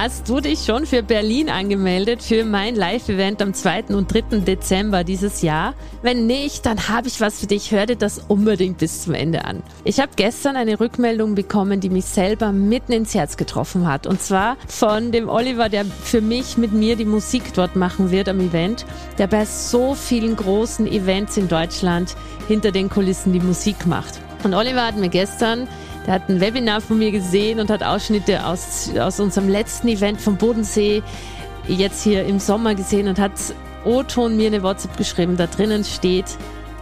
Hast du dich schon für Berlin angemeldet für mein Live-Event am 2. und 3. Dezember dieses Jahr? Wenn nicht, dann habe ich was für dich. Hör dir das unbedingt bis zum Ende an. Ich habe gestern eine Rückmeldung bekommen, die mich selber mitten ins Herz getroffen hat. Und zwar von dem Oliver, der für mich mit mir die Musik dort machen wird am Event, der bei so vielen großen Events in Deutschland hinter den Kulissen die Musik macht. Und Oliver hat mir gestern der hat ein Webinar von mir gesehen und hat Ausschnitte aus, aus unserem letzten Event vom Bodensee jetzt hier im Sommer gesehen und hat O-Ton mir eine WhatsApp geschrieben. Da drinnen steht,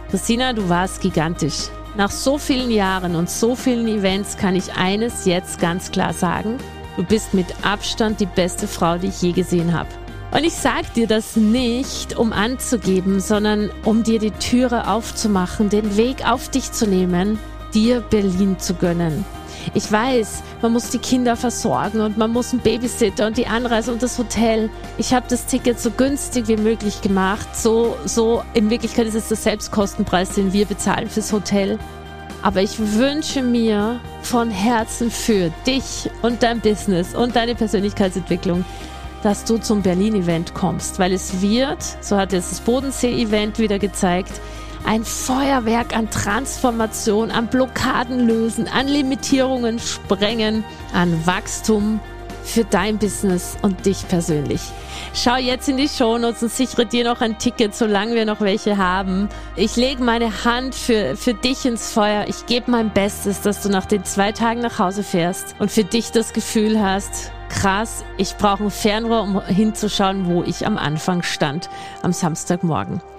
Christina, du warst gigantisch. Nach so vielen Jahren und so vielen Events kann ich eines jetzt ganz klar sagen. Du bist mit Abstand die beste Frau, die ich je gesehen habe. Und ich sag dir das nicht, um anzugeben, sondern um dir die Türe aufzumachen, den Weg auf dich zu nehmen dir Berlin zu gönnen. Ich weiß, man muss die Kinder versorgen und man muss einen Babysitter und die Anreise und das Hotel. Ich habe das Ticket so günstig wie möglich gemacht. So, so, in Wirklichkeit ist es der Selbstkostenpreis, den wir bezahlen fürs Hotel. Aber ich wünsche mir von Herzen für dich und dein Business und deine Persönlichkeitsentwicklung, dass du zum Berlin-Event kommst, weil es wird, so hat jetzt das Bodensee-Event wieder gezeigt, ein Feuerwerk an Transformation, an Blockaden lösen, an Limitierungen sprengen, an Wachstum für dein Business und dich persönlich. Schau jetzt in die Shownotes und sichere dir noch ein Ticket, solange wir noch welche haben. Ich lege meine Hand für, für dich ins Feuer. Ich gebe mein Bestes, dass du nach den zwei Tagen nach Hause fährst und für dich das Gefühl hast, krass, ich brauche ein Fernrohr, um hinzuschauen, wo ich am Anfang stand, am Samstagmorgen.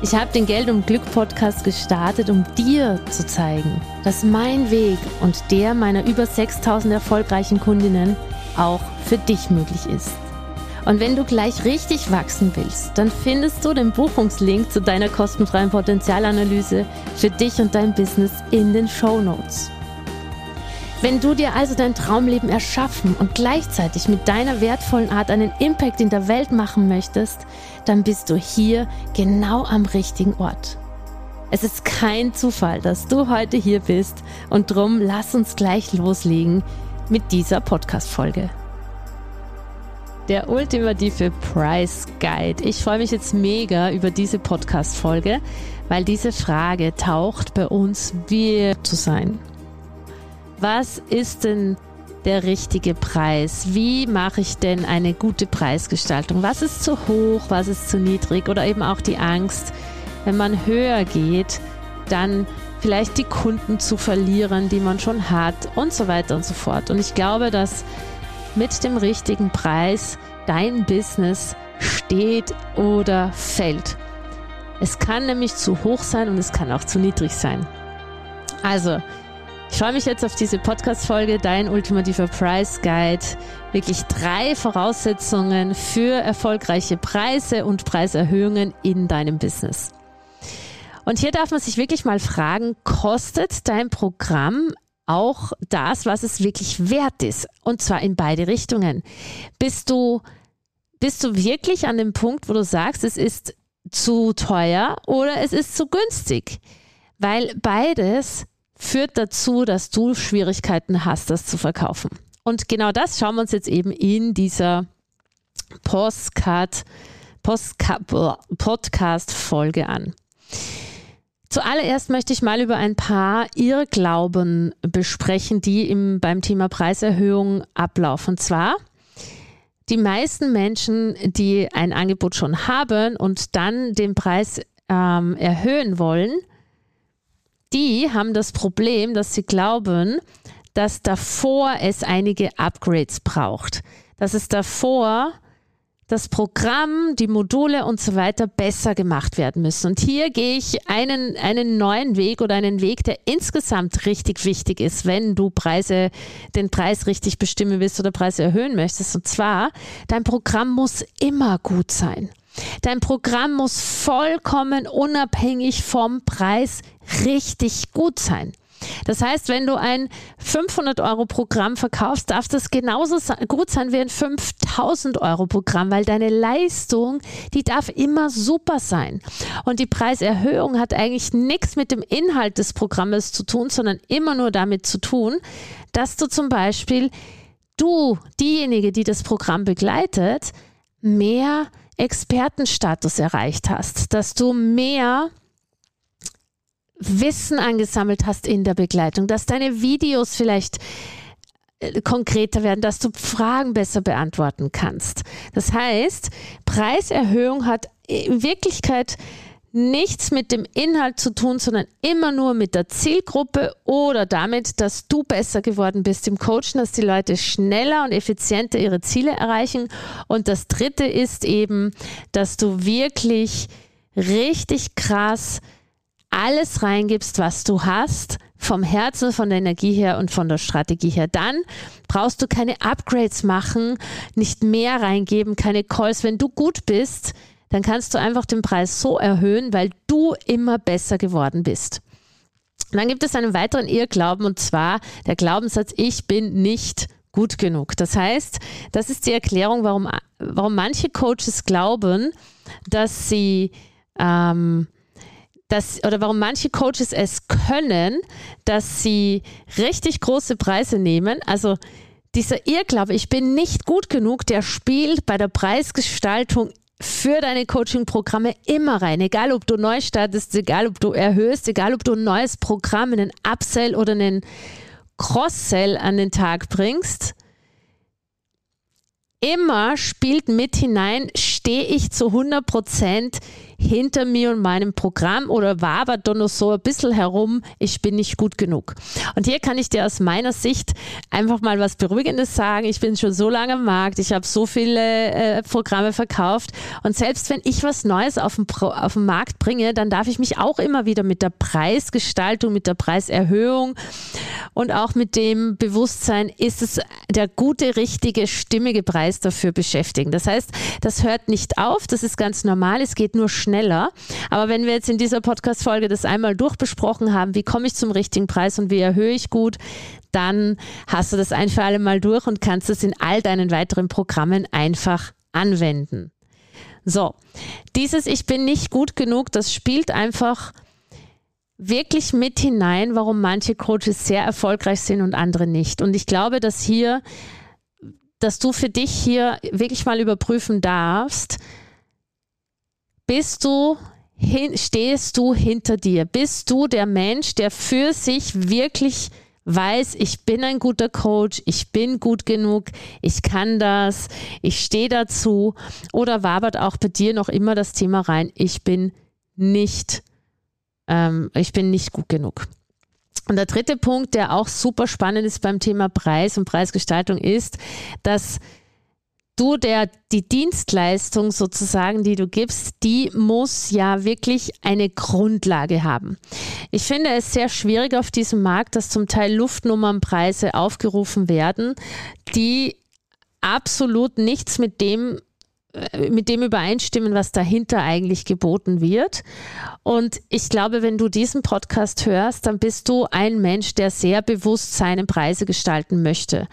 Ich habe den Geld und Glück Podcast gestartet, um dir zu zeigen, dass mein Weg und der meiner über 6000 erfolgreichen Kundinnen auch für dich möglich ist. Und wenn du gleich richtig wachsen willst, dann findest du den Buchungslink zu deiner kostenfreien Potenzialanalyse für dich und dein Business in den Show Notes. Wenn du dir also dein Traumleben erschaffen und gleichzeitig mit deiner wertvollen Art einen Impact in der Welt machen möchtest, dann bist du hier genau am richtigen Ort. Es ist kein Zufall, dass du heute hier bist und drum lass uns gleich loslegen mit dieser Podcast-Folge. Der ultimative Price Guide. Ich freue mich jetzt mega über diese Podcast-Folge, weil diese Frage taucht bei uns, wie zu sein was ist denn der richtige Preis? Wie mache ich denn eine gute Preisgestaltung? Was ist zu hoch, was ist zu niedrig? Oder eben auch die Angst, wenn man höher geht, dann vielleicht die Kunden zu verlieren, die man schon hat und so weiter und so fort. Und ich glaube, dass mit dem richtigen Preis dein Business steht oder fällt. Es kann nämlich zu hoch sein und es kann auch zu niedrig sein. Also, ich freue mich jetzt auf diese Podcast-Folge, dein ultimativer Price Guide. Wirklich drei Voraussetzungen für erfolgreiche Preise und Preiserhöhungen in deinem Business. Und hier darf man sich wirklich mal fragen, kostet dein Programm auch das, was es wirklich wert ist? Und zwar in beide Richtungen. Bist du, bist du wirklich an dem Punkt, wo du sagst, es ist zu teuer oder es ist zu günstig? Weil beides führt dazu, dass du Schwierigkeiten hast, das zu verkaufen. Und genau das schauen wir uns jetzt eben in dieser Postcard, Podcast-Folge an. Zuallererst möchte ich mal über ein paar Irrglauben besprechen, die im, beim Thema Preiserhöhung ablaufen. Und zwar die meisten Menschen, die ein Angebot schon haben und dann den Preis ähm, erhöhen wollen, die haben das Problem, dass sie glauben, dass davor es einige Upgrades braucht. Dass es davor das Programm, die Module und so weiter besser gemacht werden müssen. Und hier gehe ich einen, einen neuen Weg oder einen Weg, der insgesamt richtig wichtig ist, wenn du Preise, den Preis richtig bestimmen willst oder Preise erhöhen möchtest. Und zwar, dein Programm muss immer gut sein. Dein Programm muss vollkommen unabhängig vom Preis richtig gut sein. Das heißt, wenn du ein 500 Euro Programm verkaufst, darf das genauso gut sein wie ein 5000 Euro Programm, weil deine Leistung, die darf immer super sein. Und die Preiserhöhung hat eigentlich nichts mit dem Inhalt des Programmes zu tun, sondern immer nur damit zu tun, dass du zum Beispiel, du, diejenige, die das Programm begleitet, mehr Expertenstatus erreicht hast, dass du mehr Wissen angesammelt hast in der Begleitung, dass deine Videos vielleicht äh, konkreter werden, dass du Fragen besser beantworten kannst. Das heißt, Preiserhöhung hat in Wirklichkeit nichts mit dem Inhalt zu tun, sondern immer nur mit der Zielgruppe oder damit, dass du besser geworden bist im Coachen, dass die Leute schneller und effizienter ihre Ziele erreichen. Und das Dritte ist eben, dass du wirklich richtig krass alles reingibst, was du hast, vom Herzen, von der Energie her und von der Strategie her. Dann brauchst du keine Upgrades machen, nicht mehr reingeben, keine Calls. Wenn du gut bist, dann kannst du einfach den Preis so erhöhen, weil du immer besser geworden bist. Und dann gibt es einen weiteren Irrglauben und zwar der Glaubenssatz, ich bin nicht gut genug. Das heißt, das ist die Erklärung, warum, warum manche Coaches glauben, dass sie ähm, dass, oder warum manche Coaches es können, dass sie richtig große Preise nehmen. Also dieser Irrglaube, ich bin nicht gut genug, der spielt bei der Preisgestaltung für deine Coaching-Programme immer rein. Egal, ob du neu startest, egal, ob du erhöhst, egal, ob du ein neues Programm, einen Upsell oder einen Cross-Sell an den Tag bringst. Immer spielt mit hinein, stehe ich zu 100 Prozent hinter mir und meinem Programm oder wabert da noch so ein bisschen herum, ich bin nicht gut genug. Und hier kann ich dir aus meiner Sicht einfach mal was Beruhigendes sagen. Ich bin schon so lange am Markt, ich habe so viele äh, Programme verkauft und selbst wenn ich was Neues auf den, auf den Markt bringe, dann darf ich mich auch immer wieder mit der Preisgestaltung, mit der Preiserhöhung und auch mit dem Bewusstsein, ist es der gute, richtige, stimmige Preis dafür beschäftigen. Das heißt, das hört nicht auf, das ist ganz normal, es geht nur schnell schneller. Aber wenn wir jetzt in dieser Podcast-Folge das einmal durchbesprochen haben, wie komme ich zum richtigen Preis und wie erhöhe ich gut, dann hast du das ein für alle Mal durch und kannst es in all deinen weiteren Programmen einfach anwenden. So, dieses Ich bin nicht gut genug, das spielt einfach wirklich mit hinein, warum manche Coaches sehr erfolgreich sind und andere nicht. Und ich glaube, dass hier, dass du für dich hier wirklich mal überprüfen darfst, bist du hin, stehst du hinter dir? Bist du der Mensch, der für sich wirklich weiß, ich bin ein guter Coach, ich bin gut genug, ich kann das, ich stehe dazu? Oder wabert auch bei dir noch immer das Thema rein, ich bin nicht, ähm, ich bin nicht gut genug? Und der dritte Punkt, der auch super spannend ist beim Thema Preis und Preisgestaltung, ist, dass du der, die Dienstleistung sozusagen, die du gibst, die muss ja wirklich eine Grundlage haben. Ich finde es sehr schwierig auf diesem Markt, dass zum Teil Luftnummernpreise aufgerufen werden, die absolut nichts mit dem äh, mit dem übereinstimmen, was dahinter eigentlich geboten wird. Und ich glaube, wenn du diesen Podcast hörst, dann bist du ein Mensch, der sehr bewusst seine Preise gestalten möchte.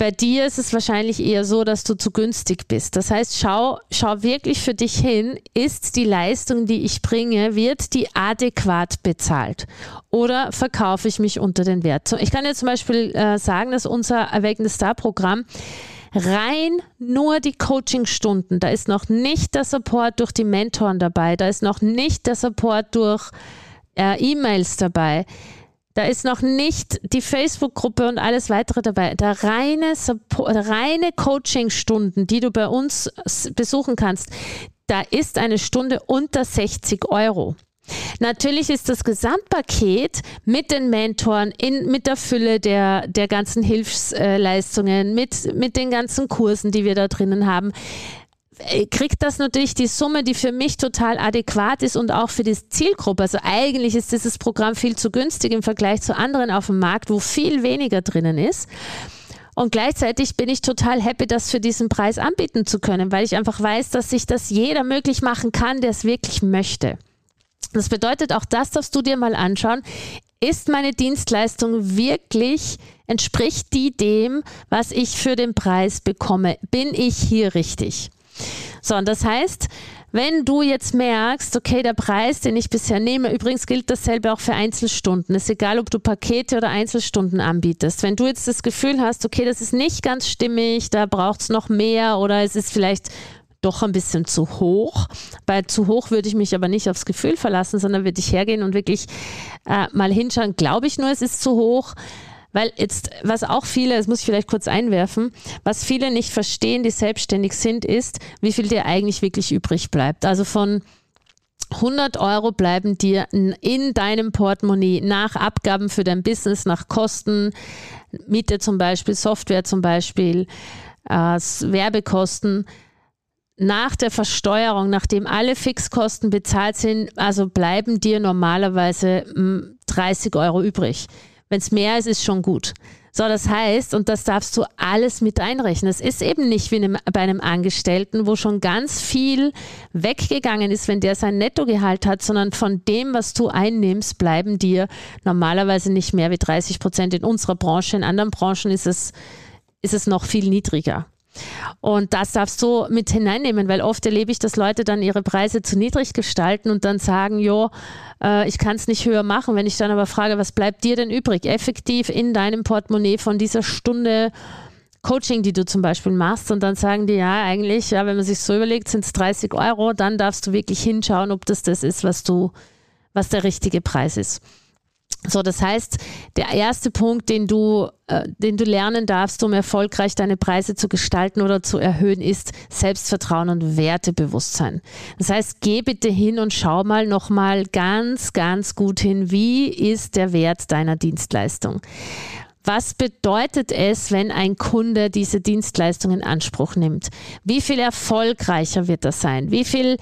Bei dir ist es wahrscheinlich eher so, dass du zu günstig bist. Das heißt, schau, schau wirklich für dich hin, ist die Leistung, die ich bringe, wird die adäquat bezahlt? Oder verkaufe ich mich unter den Wert? Ich kann jetzt zum Beispiel äh, sagen, dass unser Erweckende Star Programm rein nur die Coachingstunden, da ist noch nicht der Support durch die Mentoren dabei, da ist noch nicht der Support durch äh, E-Mails dabei Da ist noch nicht die Facebook-Gruppe und alles weitere dabei. Der reine, reine Coaching-Stunden, die du bei uns besuchen kannst, da ist eine Stunde unter 60 Euro. Natürlich ist das Gesamtpaket mit den Mentoren, in, mit der Fülle der, der ganzen Hilfsleistungen, mit, mit den ganzen Kursen, die wir da drinnen haben, kriegt das natürlich die Summe, die für mich total adäquat ist und auch für die Zielgruppe. Also eigentlich ist dieses Programm viel zu günstig im Vergleich zu anderen auf dem Markt, wo viel weniger drinnen ist. Und gleichzeitig bin ich total happy, das für diesen Preis anbieten zu können, weil ich einfach weiß, dass sich das jeder möglich machen kann, der es wirklich möchte. Das bedeutet, auch das darfst du dir mal anschauen. Ist meine Dienstleistung wirklich, entspricht die dem, was ich für den Preis bekomme? Bin ich hier richtig? So, und das heißt, wenn du jetzt merkst, okay, der Preis, den ich bisher nehme, übrigens gilt dasselbe auch für Einzelstunden. Es ist egal, ob du Pakete oder Einzelstunden anbietest. Wenn du jetzt das Gefühl hast, okay, das ist nicht ganz stimmig, da braucht es noch mehr oder es ist vielleicht doch ein bisschen zu hoch. Bei zu hoch würde ich mich aber nicht aufs Gefühl verlassen, sondern würde ich hergehen und wirklich äh, mal hinschauen, glaube ich nur, es ist zu hoch. Weil jetzt, was auch viele, das muss ich vielleicht kurz einwerfen, was viele nicht verstehen, die selbstständig sind, ist, wie viel dir eigentlich wirklich übrig bleibt. Also von 100 Euro bleiben dir in deinem Portemonnaie nach Abgaben für dein Business, nach Kosten, Miete zum Beispiel, Software zum Beispiel, äh, Werbekosten, nach der Versteuerung, nachdem alle Fixkosten bezahlt sind, also bleiben dir normalerweise 30 hm, Euro übrig. Wenn es mehr ist, ist schon gut. So, das heißt, und das darfst du alles mit einrechnen. Es ist eben nicht wie bei einem Angestellten, wo schon ganz viel weggegangen ist, wenn der sein Nettogehalt hat, sondern von dem, was du einnimmst, bleiben dir normalerweise nicht mehr wie 30 Prozent in unserer Branche. In anderen Branchen ist es, ist es noch viel niedriger. Und das darfst du mit hineinnehmen, weil oft erlebe ich, dass Leute dann ihre Preise zu niedrig gestalten und dann sagen, jo, äh, ich kann es nicht höher machen. Wenn ich dann aber frage, was bleibt dir denn übrig, effektiv in deinem Portemonnaie von dieser Stunde Coaching, die du zum Beispiel machst, und dann sagen die, ja, eigentlich, ja, wenn man sich so überlegt, sind es 30 Euro, dann darfst du wirklich hinschauen, ob das das ist, was du, was der richtige Preis ist. So, das heißt, der erste Punkt, den du, äh, den du lernen darfst, um erfolgreich deine Preise zu gestalten oder zu erhöhen, ist Selbstvertrauen und Wertebewusstsein. Das heißt, geh bitte hin und schau mal nochmal ganz, ganz gut hin, wie ist der Wert deiner Dienstleistung? Was bedeutet es, wenn ein Kunde diese Dienstleistung in Anspruch nimmt? Wie viel erfolgreicher wird er sein? Wie viel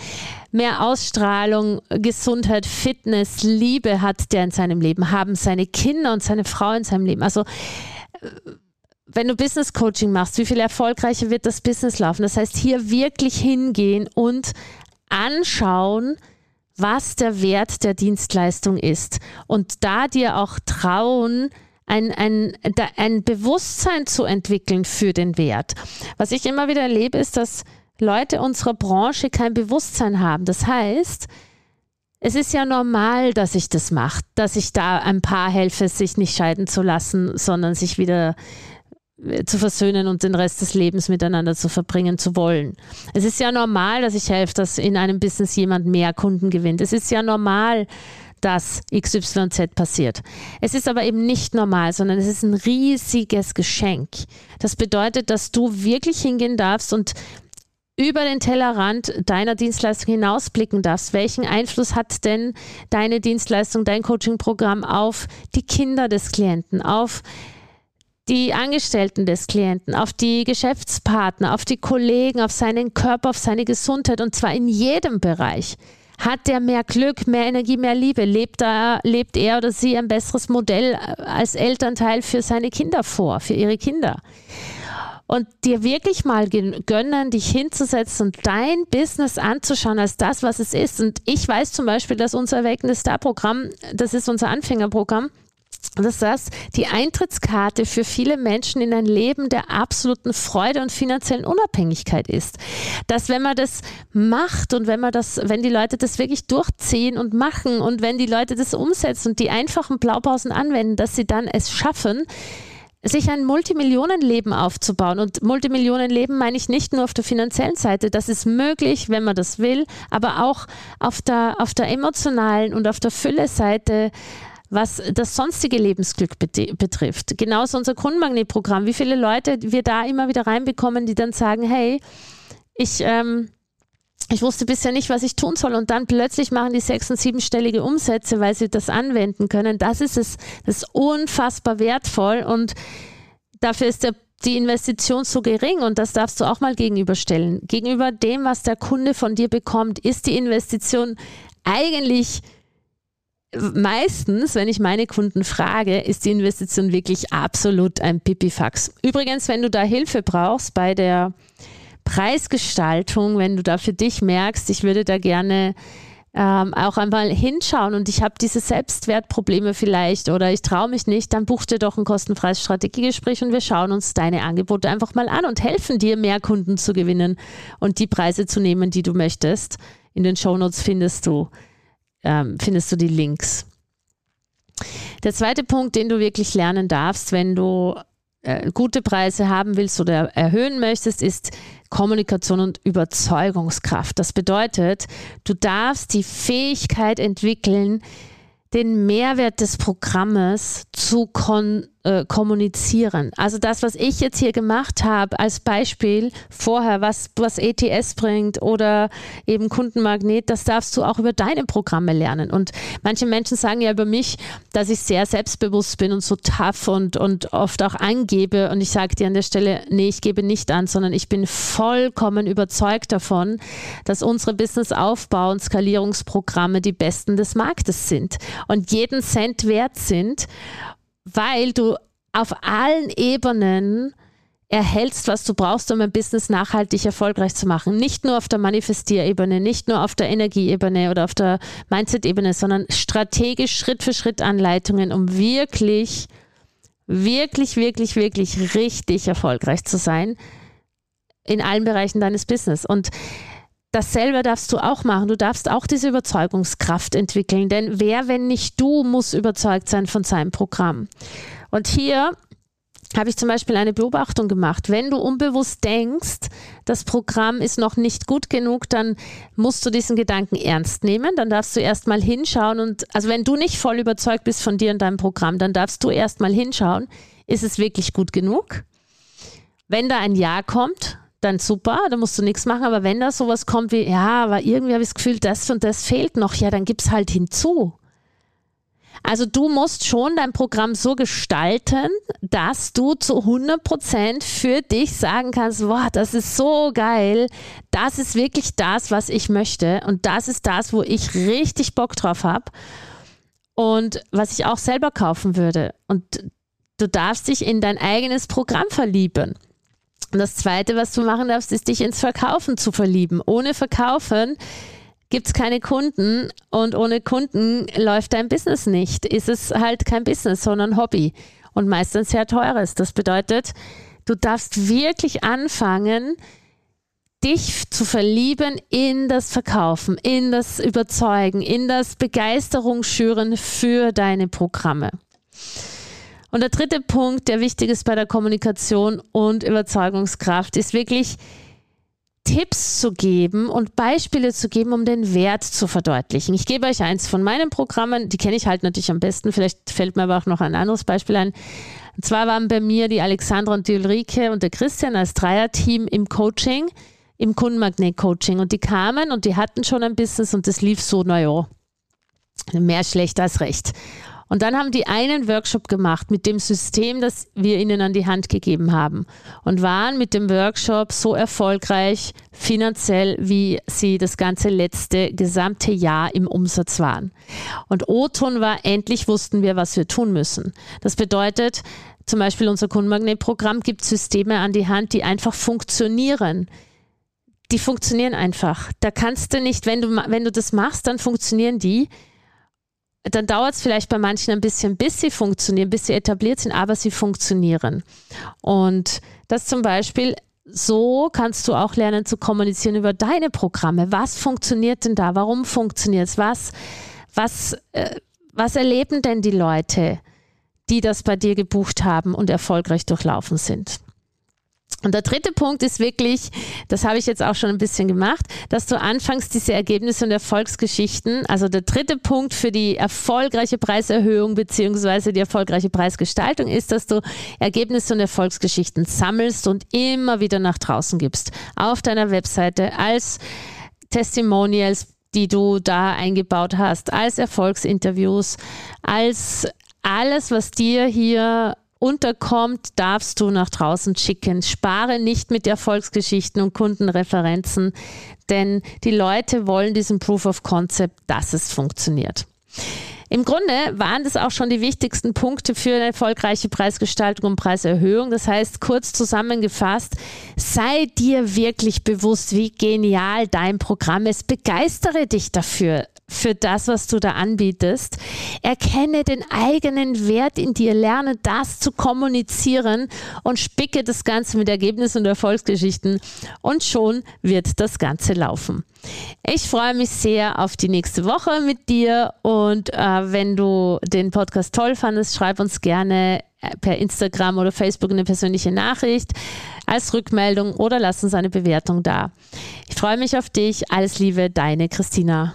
mehr Ausstrahlung, Gesundheit, Fitness, Liebe hat der in seinem Leben? Haben seine Kinder und seine Frau in seinem Leben? Also, wenn du Business Coaching machst, wie viel erfolgreicher wird das Business laufen? Das heißt, hier wirklich hingehen und anschauen, was der Wert der Dienstleistung ist. Und da dir auch trauen, ein, ein, ein Bewusstsein zu entwickeln für den Wert. Was ich immer wieder erlebe, ist, dass Leute unserer Branche kein Bewusstsein haben. Das heißt, es ist ja normal, dass ich das mache, dass ich da ein Paar helfe, sich nicht scheiden zu lassen, sondern sich wieder äh, zu versöhnen und den Rest des Lebens miteinander zu verbringen zu wollen. Es ist ja normal, dass ich helfe, dass in einem Business jemand mehr Kunden gewinnt. Es ist ja normal, dass XYZ passiert. Es ist aber eben nicht normal, sondern es ist ein riesiges Geschenk. Das bedeutet, dass du wirklich hingehen darfst und über den Tellerrand deiner Dienstleistung hinausblicken darfst. Welchen Einfluss hat denn deine Dienstleistung, dein Coaching-Programm auf die Kinder des Klienten, auf die Angestellten des Klienten, auf die Geschäftspartner, auf die Kollegen, auf seinen Körper, auf seine Gesundheit und zwar in jedem Bereich. Hat der mehr Glück, mehr Energie, mehr Liebe? Lebt, da, lebt er oder sie ein besseres Modell als Elternteil für seine Kinder vor, für ihre Kinder? Und dir wirklich mal gönnen, dich hinzusetzen und dein Business anzuschauen als das, was es ist. Und ich weiß zum Beispiel, dass unser Awaken Star Programm, das ist unser Anfängerprogramm, dass das die Eintrittskarte für viele Menschen in ein Leben der absoluten Freude und finanziellen Unabhängigkeit ist. Dass wenn man das macht und wenn man das, wenn die Leute das wirklich durchziehen und machen und wenn die Leute das umsetzen und die einfachen Blaupausen anwenden, dass sie dann es schaffen, sich ein Multimillionenleben aufzubauen. Und Multimillionenleben meine ich nicht nur auf der finanziellen Seite. Das ist möglich, wenn man das will, aber auch auf der, auf der emotionalen und auf der Fülle-Seite was das sonstige Lebensglück betrifft. Genauso unser Grundmagnetprogramm, wie viele Leute wir da immer wieder reinbekommen, die dann sagen, hey, ich, ähm, ich wusste bisher nicht, was ich tun soll und dann plötzlich machen die sechs- und siebenstellige Umsätze, weil sie das anwenden können. Das ist es, das ist unfassbar wertvoll und dafür ist der die Investition so gering und das darfst du auch mal gegenüberstellen. Gegenüber dem, was der Kunde von dir bekommt, ist die Investition eigentlich meistens, wenn ich meine Kunden frage, ist die Investition wirklich absolut ein Pipifax. Übrigens, wenn du da Hilfe brauchst bei der Preisgestaltung, wenn du da für dich merkst, ich würde da gerne ähm, auch einmal hinschauen und ich habe diese Selbstwertprobleme vielleicht oder ich traue mich nicht, dann buch dir doch ein kostenfreies Strategiegespräch und wir schauen uns deine Angebote einfach mal an und helfen dir, mehr Kunden zu gewinnen und die Preise zu nehmen, die du möchtest. In den Shownotes findest du, ähm, findest du die Links. Der zweite Punkt, den du wirklich lernen darfst, wenn du äh, gute Preise haben willst oder erhöhen möchtest, ist Kommunikation und Überzeugungskraft. Das bedeutet, du darfst die Fähigkeit entwickeln, den Mehrwert des Programmes zu kon äh, kommunizieren. Also das, was ich jetzt hier gemacht habe als Beispiel vorher, was, was ETS bringt oder eben Kundenmagnet, das darfst du auch über deine Programme lernen. Und manche Menschen sagen ja über mich, dass ich sehr selbstbewusst bin und so tough und, und oft auch angebe. Und ich sage dir an der Stelle, nee, ich gebe nicht an, sondern ich bin vollkommen überzeugt davon, dass unsere Business-Aufbau- und Skalierungsprogramme die besten des Marktes sind und jeden Cent wert sind weil du auf allen Ebenen erhältst, was du brauchst, um ein Business nachhaltig erfolgreich zu machen. Nicht nur auf der Manifestierebene, nicht nur auf der Energieebene oder auf der Mindset-Ebene, sondern strategisch Schritt für Schritt Anleitungen, um wirklich, wirklich, wirklich, wirklich richtig erfolgreich zu sein in allen Bereichen deines Business. Und dasselbe darfst du auch machen. Du darfst auch diese Überzeugungskraft entwickeln, denn wer, wenn nicht du, muss überzeugt sein von seinem Programm. Und hier habe ich zum Beispiel eine Beobachtung gemacht. Wenn du unbewusst denkst, das Programm ist noch nicht gut genug, dann musst du diesen Gedanken ernst nehmen. Dann darfst du erstmal hinschauen und, also wenn du nicht voll überzeugt bist von dir und deinem Programm, dann darfst du erstmal hinschauen, ist es wirklich gut genug? Wenn da ein Ja kommt, dann super, da musst du nichts machen. Aber wenn da sowas kommt wie, ja, aber irgendwie habe ich das Gefühl, das und das fehlt noch, ja, dann gib es halt hinzu. Also du musst schon dein Programm so gestalten, dass du zu 100 Prozent für dich sagen kannst, boah, das ist so geil, das ist wirklich das, was ich möchte und das ist das, wo ich richtig Bock drauf habe und was ich auch selber kaufen würde. Und du darfst dich in dein eigenes Programm verlieben. Und das Zweite, was du machen darfst, ist dich ins Verkaufen zu verlieben. Ohne Verkaufen gibt es keine Kunden und ohne Kunden läuft dein Business nicht. Ist es halt kein Business, sondern Hobby und meistens sehr teures. Das bedeutet, du darfst wirklich anfangen, dich zu verlieben in das Verkaufen, in das Überzeugen, in das Begeisterung schüren für deine Programme. Und der dritte Punkt, der wichtig ist bei der Kommunikation und Überzeugungskraft, ist wirklich Tipps zu geben und Beispiele zu geben, um den Wert zu verdeutlichen. Ich gebe euch eins von meinen Programmen, die kenne ich halt natürlich am besten, vielleicht fällt mir aber auch noch ein anderes Beispiel ein. Und zwar waren bei mir die Alexandra und die Ulrike und der Christian als Dreierteam im Coaching, im Kundenmagnet-Coaching. Und die kamen und die hatten schon ein Business und das lief so, naja, mehr schlecht als recht. Und dann haben die einen Workshop gemacht mit dem System, das wir ihnen an die Hand gegeben haben und waren mit dem Workshop so erfolgreich finanziell, wie sie das ganze letzte gesamte Jahr im Umsatz waren. Und O-Ton war, endlich wussten wir, was wir tun müssen. Das bedeutet, zum Beispiel unser Kundenmagnetprogramm gibt Systeme an die Hand, die einfach funktionieren die funktionieren einfach. Da kannst du nicht, wenn du, wenn du das machst, dann funktionieren die dann dauert es vielleicht bei manchen ein bisschen, bis sie funktionieren, bis sie etabliert sind, aber sie funktionieren. Und das zum Beispiel, so kannst du auch lernen zu kommunizieren über deine Programme. Was funktioniert denn da? Warum funktioniert es? Was, was, äh, was erleben denn die Leute, die das bei dir gebucht haben und erfolgreich durchlaufen sind? Und der dritte Punkt ist wirklich, das habe ich jetzt auch schon ein bisschen gemacht, dass du anfängst, diese Ergebnisse und Erfolgsgeschichten, also der dritte Punkt für die erfolgreiche Preiserhöhung beziehungsweise die erfolgreiche Preisgestaltung ist, dass du Ergebnisse und Erfolgsgeschichten sammelst und immer wieder nach draußen gibst. Auf deiner Webseite als Testimonials, die du da eingebaut hast, als Erfolgsinterviews, als alles, was dir hier unterkommt, darfst du nach draußen schicken. Spare nicht mit Erfolgsgeschichten und Kundenreferenzen, denn die Leute wollen diesen Proof of Concept, dass es funktioniert. Im Grunde waren das auch schon die wichtigsten Punkte für eine erfolgreiche Preisgestaltung und Preiserhöhung. Das heißt, kurz zusammengefasst, sei dir wirklich bewusst, wie genial dein Programm ist. Begeistere dich dafür für das, was du da anbietest. Erkenne den eigenen Wert in dir, lerne das zu kommunizieren und spicke das Ganze mit Ergebnissen und Erfolgsgeschichten und schon wird das Ganze laufen. Ich freue mich sehr auf die nächste Woche mit dir und äh, wenn du den Podcast toll fandest, schreib uns gerne äh, per Instagram oder Facebook eine persönliche Nachricht als Rückmeldung oder lass uns eine Bewertung da. Ich freue mich auf dich. Alles Liebe, deine Christina.